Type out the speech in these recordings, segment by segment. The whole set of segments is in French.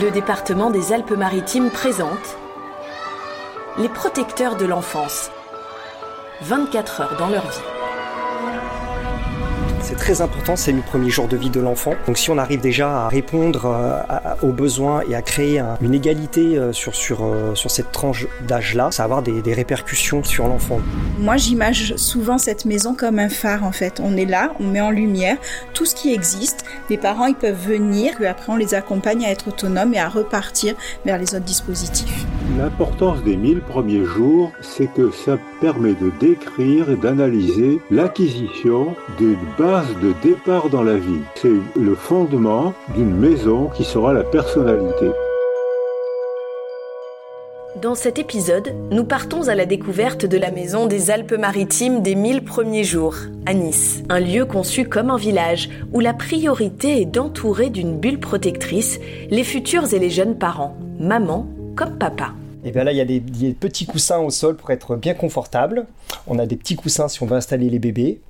Le département des Alpes-Maritimes présente les protecteurs de l'enfance. 24 heures dans leur vie. C'est très important ces premiers jours de vie de l'enfant. Donc si on arrive déjà à répondre euh, aux besoins et à créer une égalité euh, sur, sur, euh, sur cette tranche d'âge-là, ça va avoir des, des répercussions sur l'enfant. Moi j'imagine souvent cette maison comme un phare en fait. On est là, on met en lumière tout ce qui existe. Les parents ils peuvent venir, puis après on les accompagne à être autonomes et à repartir vers les autres dispositifs. L'importance des 1000 premiers jours, c'est que ça permet de décrire et d'analyser l'acquisition d'une base de départ dans la vie. C'est le fondement d'une maison qui sera la personnalité. Dans cet épisode, nous partons à la découverte de la maison des Alpes-Maritimes des 1000 premiers jours, à Nice. Un lieu conçu comme un village où la priorité est d'entourer d'une bulle protectrice les futurs et les jeunes parents, maman comme papa. Et bien là, il y a des, des, petits coussins au sol pour être bien confortable. On a des petits coussins si on veut installer les bébés.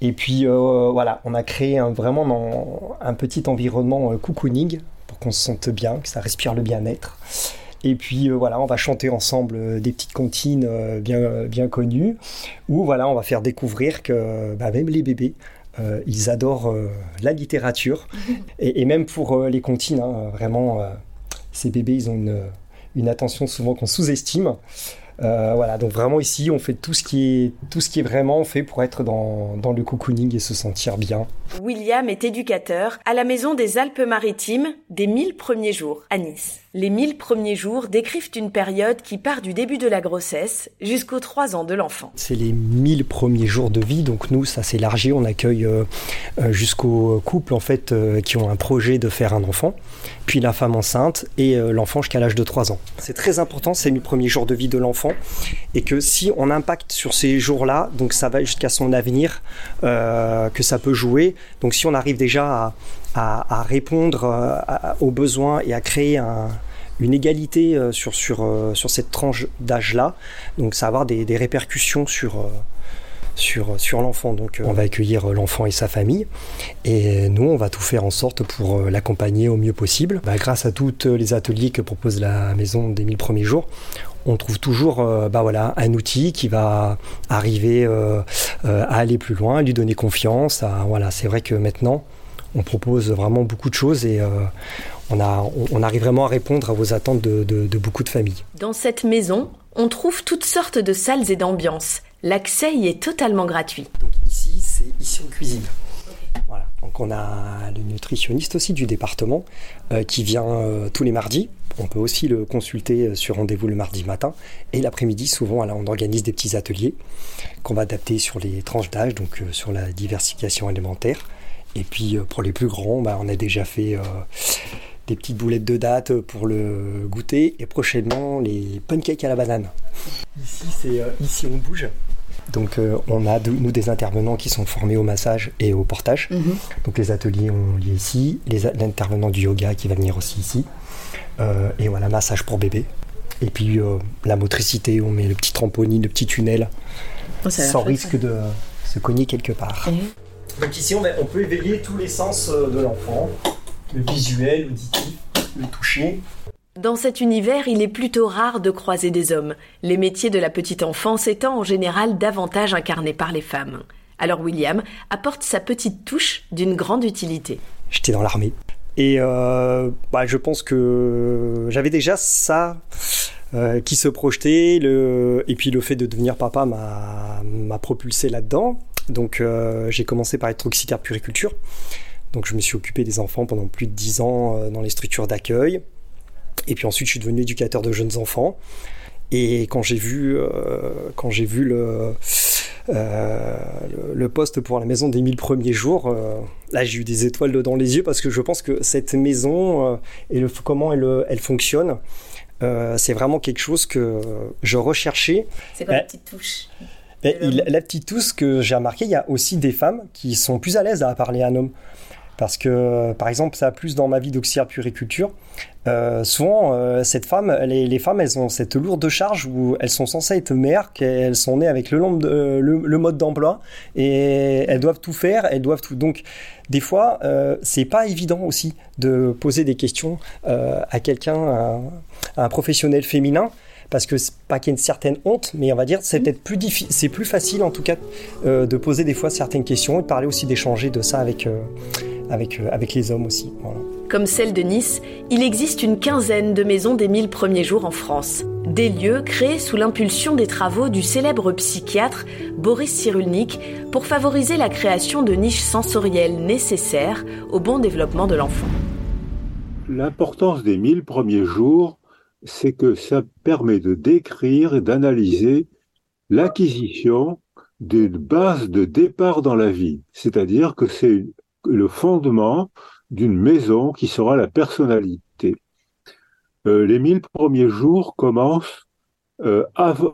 Et puis euh, voilà, on a créé un, vraiment un petit environnement euh, cocooning pour qu'on se sente bien, que ça respire le bien-être. Et puis euh, voilà, on va chanter ensemble des petites comptines bien, bien connues, où voilà, on va faire découvrir que bah, même les bébés, ils adorent la littérature. Et, et, même pour les comptines, hein, vraiment, ces bébés, ils ont une, une attention souvent qu'on sous-estime. Euh, voilà, donc vraiment ici, on fait tout ce qui est, tout ce qui est vraiment fait pour être dans, dans le cocooning et se sentir bien. William est éducateur à la Maison des Alpes-Maritimes des 1000 premiers jours à Nice. Les 1000 premiers jours décrivent une période qui part du début de la grossesse jusqu'aux 3 ans de l'enfant. C'est les 1000 premiers jours de vie, donc nous, ça s'élargit, on accueille euh, euh, jusqu'aux couples en fait euh, qui ont un projet de faire un enfant, puis la femme enceinte et l'enfant jusqu'à l'âge de 3 ans. C'est très important ces 1000 premiers jours de vie de l'enfant et que si on impacte sur ces jours-là, donc ça va jusqu'à son avenir, que ça peut jouer. Donc si on arrive déjà à, à, répondre euh, aux besoins et à créer un, une égalité euh, sur, sur, cette tranche d'âge-là, donc ça va avoir des, répercussions sur l'enfant. Donc on va accueillir l'enfant et sa famille et nous on va tout faire en sorte pour l'accompagner au mieux possible. Bah, grâce à tous les ateliers que propose la maison des 1000 premiers jours, on trouve toujours euh, bah un outil qui va arriver euh, euh, à aller plus loin, lui donner confiance. Voilà, c'est vrai que maintenant, on propose vraiment beaucoup de choses et euh, on, a, on, arrive vraiment à répondre à vos attentes de, de, de beaucoup de familles. Dans cette maison, on trouve toutes sortes de salles et d'ambiances. L'accès y est totalement gratuit. Donc ici, c'est ici on cuisine. Voilà. Donc on a le nutritionniste aussi du département euh, qui vient euh, tous les mardis. On peut aussi le consulter sur rendez-vous le mardi matin. Et l'après-midi, souvent, on organise des petits ateliers qu'on va adapter sur les tranches d'âge, donc euh, sur la diversification alimentaire. Et puis pour les plus grands, bah, on a déjà fait euh, des petites boulettes de date pour le goûter et prochainement les pancakes à la banane. Ici, c'est euh, ici on bouge. Donc euh, on a de, nous des intervenants qui sont formés au massage et au portage. Mm -hmm. Donc les ateliers ont lieu ici, l'intervenant du yoga qui va venir aussi ici. Euh, et voilà, massage pour bébé. Et puis euh, la motricité, on met le petit trampoline, le petit tunnel, oh, sans risque ça. de se cogner quelque part. Mm -hmm. Donc ici, on, a, on, peut éveiller tous les sens euh, de l'enfant, le visuel, l'auditif, le toucher. Dans cet univers, il est plutôt rare de croiser des hommes, les métiers de la petite enfance étant en général davantage incarnés par les femmes. Alors William apporte sa petite touche d'une grande utilité. J'étais dans l'armée. Et euh, bah, je pense que j'avais déjà ça euh, qui se projetait. Le... Et puis le fait de devenir papa m'a propulsé là-dedans. Donc euh, j'ai commencé par être auxiliaire puriculture. Donc je me suis occupé des enfants pendant plus de 10 ans euh, dans les structures d'accueil. Et puis ensuite je suis devenu éducateur de jeunes enfants. Et quand j'ai vu, euh, quand j'ai vu le, euh, le, le, poste pour la maison des 1000 premiers jours, euh, là j'ai eu des étoiles dans les yeux parce que je pense que cette maison et le, comment elle, elle fonctionne, c'est vraiment quelque chose que je recherchais. C'est quoi la petite touche? Il, la petite touche que j'ai remarqué, il y a aussi des femmes qui sont plus à l'aise à parler à un homme. Parce que, par exemple, ça a plus dans ma vie d'auxiliaire puriculture. Euh, souvent, euh, cette femme, les, les, femmes, elles ont cette lourde charge où elles sont censées être mères, qu'elles sont nées avec le, le, le mode d'emploi et elles doivent tout faire, elles doivent tout. Donc, des fois, euh, c'est pas évident aussi de poser des questions euh, à quelqu'un, à, à, un professionnel féminin. Parce que c'est pas qu'il y ait une certaine honte, mais on va dire c'est peut-être plus difficile, c'est plus facile en tout cas euh, de poser des fois certaines questions et de parler aussi d'échanger de ça avec euh, avec, euh, avec les hommes aussi. Voilà. Comme celle de Nice, il existe une quinzaine de maisons des 1000 premiers jours en France. Des lieux créés sous l'impulsion des travaux du célèbre psychiatre Boris Cyrulnik pour favoriser la création de niches sensorielles nécessaires au bon développement de l'enfant. L'importance des 1000 premiers jours, c'est que ça permet de décrire et d'analyser l'acquisition d'une base de départ dans la vie. C'est-à-dire que c'est le fondement d'une maison qui sera la personnalité. Euh, les mille premiers jours commencent euh,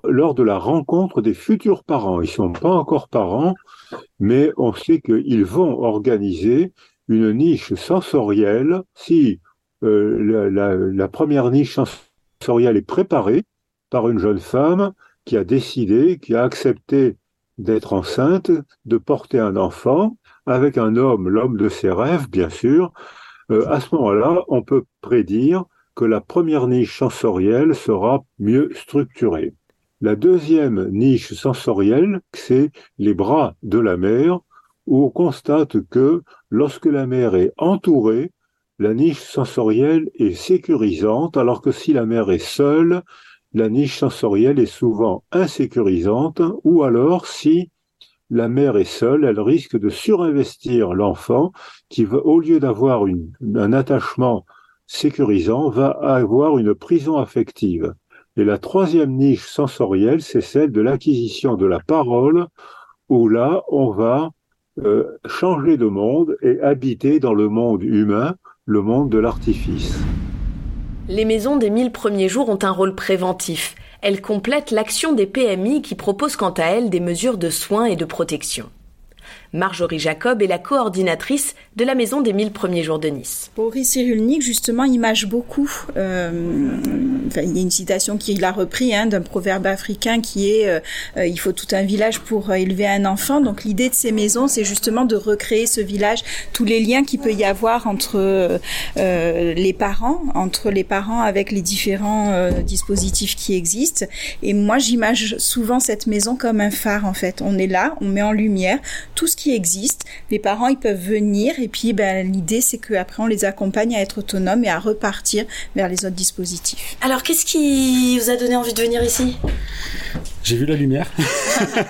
lors de la rencontre des futurs parents. Ils ne sont pas encore parents, mais on sait qu'ils vont organiser une niche sensorielle. Si euh, la, la, la, première niche sensorielle est préparée par une jeune femme qui a décidé, qui a accepté d'être enceinte, de porter un enfant, avec un homme, l'homme de ses rêves, bien sûr, euh, à ce moment-là, on peut prédire que la première niche sensorielle sera mieux structurée. La deuxième niche sensorielle, c'est les bras de la mère, où on constate que lorsque la mère est entourée, la niche sensorielle est sécurisante, alors que si la mère est seule, la niche sensorielle est souvent insécurisante, ou alors si la mère est seule, elle risque de surinvestir l'enfant qui, va, au lieu d'avoir un attachement sécurisant, va avoir une prison affective. Et la troisième niche sensorielle, c'est celle de l'acquisition de la parole, où là, on va euh, changer de monde et habiter dans le monde humain, le monde de l'artifice. Les maisons des mille premiers jours ont un rôle préventif. Elles complètent l'action des PMI qui proposent quant à elles des mesures de soins et de protection. Marjorie Jacob est la coordinatrice de la Maison des 1000 premiers jours de Nice. Boris Cyrulnik, justement, image beaucoup. Euh, enfin, il y a une citation qu'il a repris hein, d'un proverbe africain qui est euh, euh, Il faut tout un village pour élever un enfant ». Donc l'idée de ces maisons, c'est justement de recréer ce village, tous les liens qu'il peut y avoir entre les parents, entre les parents avec les différents dispositifs qui existent. Et moi, j'image souvent cette maison comme un phare, en fait. On est là, on met en lumière tout ce qui existe. Les parents, ils peuvent venir et puis ben, l'idée, c'est qu'après, on les accompagne à être autonomes et à repartir vers les autres dispositifs. Alors, qu'est-ce qui vous a donné envie de venir ici? J'ai vu la lumière.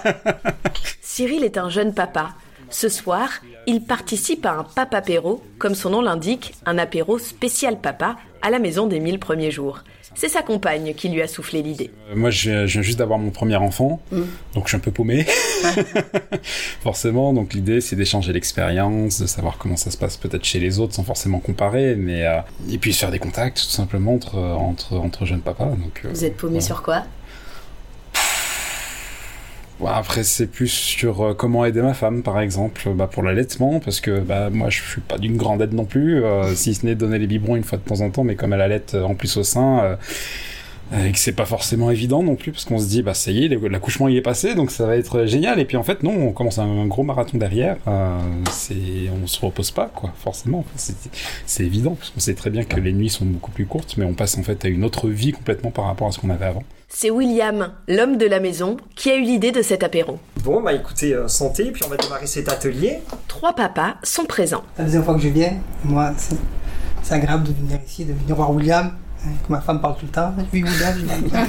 Cyril est un jeune papa. Ce soir, il participe à un papa-apéro, comme son nom l'indique, un apéro spécial papa à la maison des mille premiers jours. C'est sa compagne qui lui a soufflé l'idée. Euh, moi, je viens, je viens juste d'avoir mon premier enfant, mmh. donc je suis un peu paumé, forcément. Donc l'idée, c'est d'échanger l'expérience, de savoir comment ça se passe peut-être chez les autres, sans forcément comparer, mais euh, et puis faire des contacts tout simplement entre entre entre jeunes papas. Donc, euh, vous êtes paumé voilà. sur quoi? Après, c'est plus sur euh, comment aider ma femme, par exemple, bah, pour l'allaitement, parce que bah, moi, je suis pas d'une grande aide non plus, euh, si ce n'est donner les biberons une fois de temps en temps, mais comme elle allait en plus au sein, euh, et que c'est pas forcément évident non plus, parce qu'on se dit, bah ça y est, l'accouchement il est passé, donc ça va être génial, et puis en fait, non, on commence un gros marathon derrière, euh, c'est, on se repose pas, quoi, forcément, c'est évident, parce qu'on sait très bien que les nuits sont beaucoup plus courtes, mais on passe en fait à une autre vie complètement par rapport à ce qu'on avait avant. C'est William, l'homme de la maison, qui a eu l'idée de cet apéro. Bon, bah écoutez, euh, santé, puis on va démarrer cet atelier. Trois papas sont présents. La deuxième fois que je viens, moi, c'est agréable de venir ici, de venir voir William. Que ma femme parle tout le temps. Oui, William,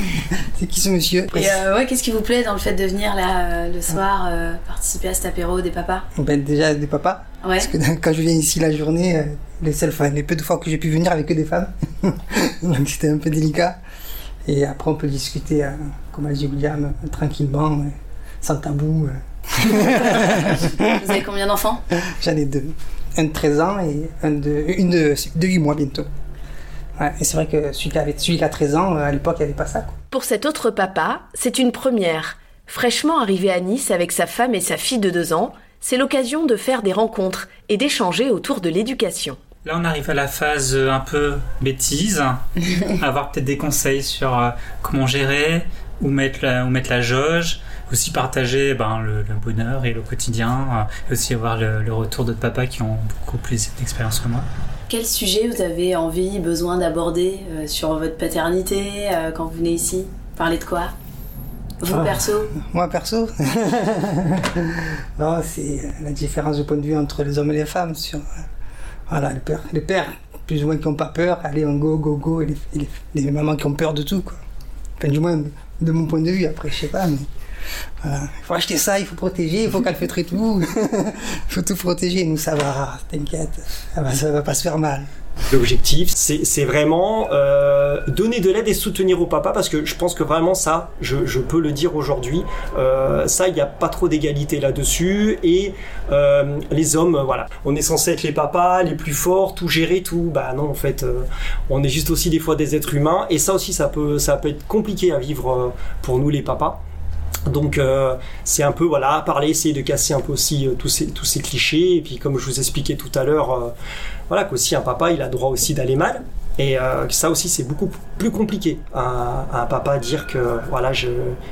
c'est qui ce monsieur? Et euh, ouais, qu'est-ce qui vous plaît dans le fait de venir là euh, le soir euh, participer à cet apéro des papas? Ben, Déjà des papas. Ouais. Parce que quand je viens ici la journée, euh, les seules fois, les peu de fois que j'ai pu venir avec que des femmes, donc c'était un peu délicat. Et après, on peut discuter, comme a dit William, tranquillement, sans tabou. Vous avez combien d'enfants? J'en ai deux. Un de 13 ans et un de, une de, de 8 mois bientôt. Ouais, et c'est vrai que celui qui, avait, celui qui a 13 ans, à l'époque, il n'y avait pas ça. Quoi. Pour cet autre papa, c'est une première. Fraîchement arrivé à Nice avec sa femme et sa fille de 2 ans, c'est l'occasion de faire des rencontres et d'échanger autour de l'éducation. Là, on arrive à la phase euh, un peu bêtise, avoir peut-être des conseils sur euh, comment gérer, où mettre la, où mettre la jauge, aussi partager ben, le, bonheur et le quotidien, euh, et aussi avoir le, retour d'autres papas qui ont beaucoup plus d'expérience que moi. Quel sujet vous avez envie, besoin d'aborder sur votre paternité quand vous venez ici? Parler de quoi? Vous ah, perso? Moi perso? Non, c'est la différence de point de vue entre les hommes et les femmes sur voilà, les pères, les pères, plus ou moins qui n'ont pas peur, allez, on go, go, go, et les, mamans qui ont peur de tout, quoi. Enfin, du moins, de mon point de vue, après, je sais pas, mais. Il faut acheter ça, il faut protéger, il faut calfeutrer tout. il faut tout protéger. Nous, ça va, t'inquiète. Ça va pas se faire mal. L'objectif, c'est vraiment euh, donner de l'aide et soutenir au papa parce que je pense que vraiment ça, je, peux le dire aujourd'hui, euh, ça, il n'y a pas trop d'égalité là-dessus et euh, les hommes, voilà, on est censé être les papas, les plus forts, tout gérer, tout. Bah non, en fait, on est juste aussi des fois des êtres humains et ça aussi, ça peut, ça peut être compliqué à vivre pour nous les papas. Donc c'est un peu voilà parler, essayer de casser un peu aussi tous ces tous ces clichés. Et puis comme je vous expliquais tout à l'heure, voilà qu'aussi un papa il a droit aussi d'aller mal. Et euh, ça aussi c'est beaucoup plus compliqué à, un papa dire que voilà je,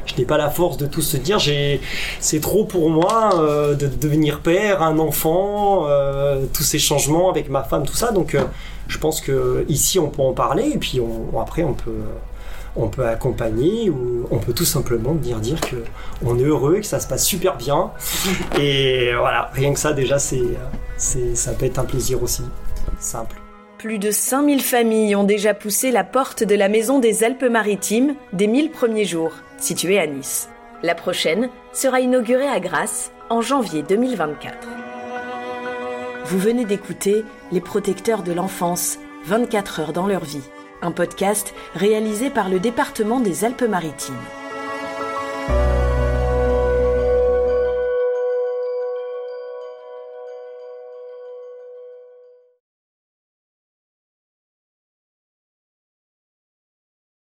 je n'ai pas la force de tout se dire. J'ai c'est trop pour moi euh, de devenir père un enfant euh, tous ces changements avec ma femme tout ça. Donc je pense que ici on peut en parler. Et puis on, après on peut on peut accompagner ou on peut tout simplement dire dire que on est heureux que ça se passe super bien et voilà rien que ça déjà c'est c'est ça peut être un plaisir aussi simple. Plus de 5000 familles ont déjà poussé la porte de la Maison des Alpes-Maritimes des 1000 premiers jours, située à Nice. La prochaine sera inaugurée à Grasse en janvier 2024. Vous venez d'écouter Les protecteurs de l'enfance, 24 heures dans leur vie, un podcast réalisé par le département des Alpes-Maritimes.